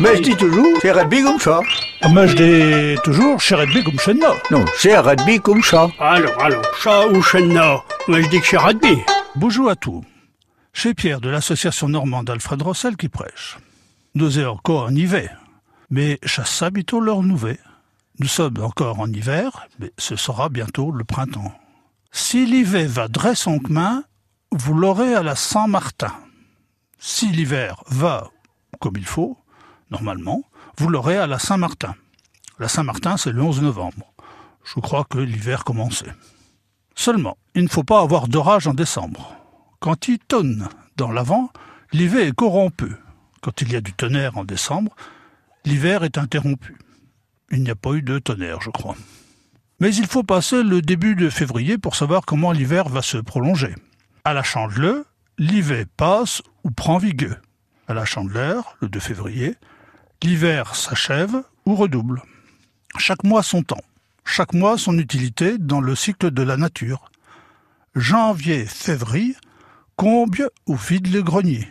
Mais je dis toujours, c'est rugby comme ça. Mais je dis toujours, chez rugby comme chez nous. Non, c'est rugby comme ça. Alors, alors, chat ou chenna Moi, je dis que c'est rugby. Bonjour à tous. Chez Pierre de l'association normande Alfred Rossel qui prêche. Nous est encore en hiver, mais chasse bientôt leur nouvet. Nous sommes encore en hiver, mais ce sera bientôt le printemps. Si l'hiver va dresser son main, vous l'aurez à la Saint-Martin. Si l'hiver va comme il faut, normalement, vous l'aurez à la Saint-Martin. La Saint-Martin, c'est le 11 novembre. Je crois que l'hiver commençait. Seulement, il ne faut pas avoir d'orage en décembre. Quand il tonne dans l'avant, l'hiver est corrompu. Quand il y a du tonnerre en décembre, l'hiver est interrompu. Il n'y a pas eu de tonnerre, je crois. Mais il faut passer le début de février pour savoir comment l'hiver va se prolonger. À la Chandeleu, l'hiver passe ou prend vigueur. À la Chandeleur, le 2 février, l'hiver s'achève ou redouble. Chaque mois son temps, chaque mois son utilité dans le cycle de la nature. Janvier-février comble ou vide le grenier.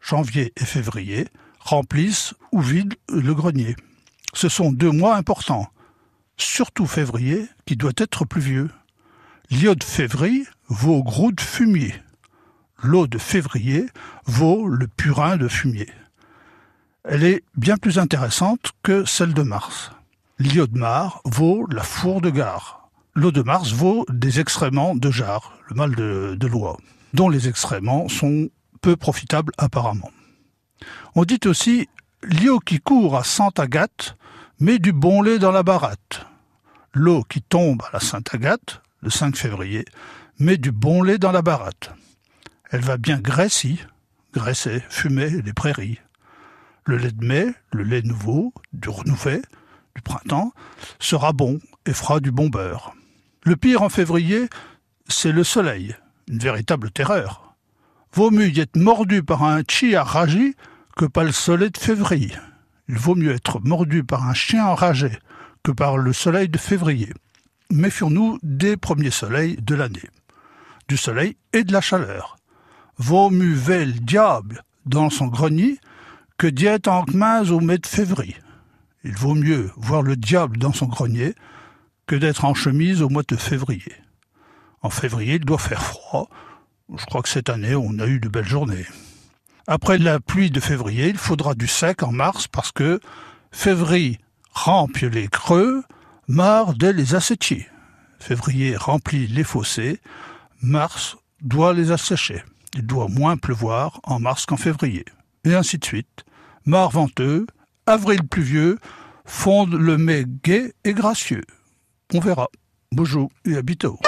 Janvier et février remplissent ou vident le grenier. Ce sont deux mois importants, surtout février qui doit être pluvieux. L'iode février vaut gros de fumier l'eau de février vaut le purin de fumier. Elle est bien plus intéressante que celle de mars. L'eau de mars vaut la four de gare. L'eau de mars vaut des excréments de jarre, le mal de, de loi, dont les excréments sont peu profitables apparemment. On dit aussi l'eau qui court à Sainte-Agathe met du bon lait dans la baratte. L'eau qui tombe à la Sainte-Agathe, le 5 février, met du bon lait dans la baratte. Elle va bien graisser, graisser, fumer les prairies. Le lait de mai, le lait nouveau, du renouvet, du printemps, sera bon et fera du bon beurre. Le pire en février, c'est le soleil, une véritable terreur. Vaut mieux y être mordu par un chi enragé que par le soleil de février. Il vaut mieux être mordu par un chien enragé que par le soleil de février. Méfions-nous des premiers soleils de l'année, du soleil et de la chaleur vaut mieux le diable dans son grenier que d'y en main au mai de février. Il vaut mieux voir le diable dans son grenier que d'être en chemise au mois de février. En février, il doit faire froid. Je crois que cette année, on a eu de belles journées. Après la pluie de février, il faudra du sec en mars parce que février remplit les creux, mars dès les assétiers. Février remplit les fossés, mars doit les assécher il doit moins pleuvoir en mars qu'en février. Et ainsi de suite. Mars venteux, avril pluvieux, fonde le mai gai et gracieux. On verra. Bonjour et à bientôt.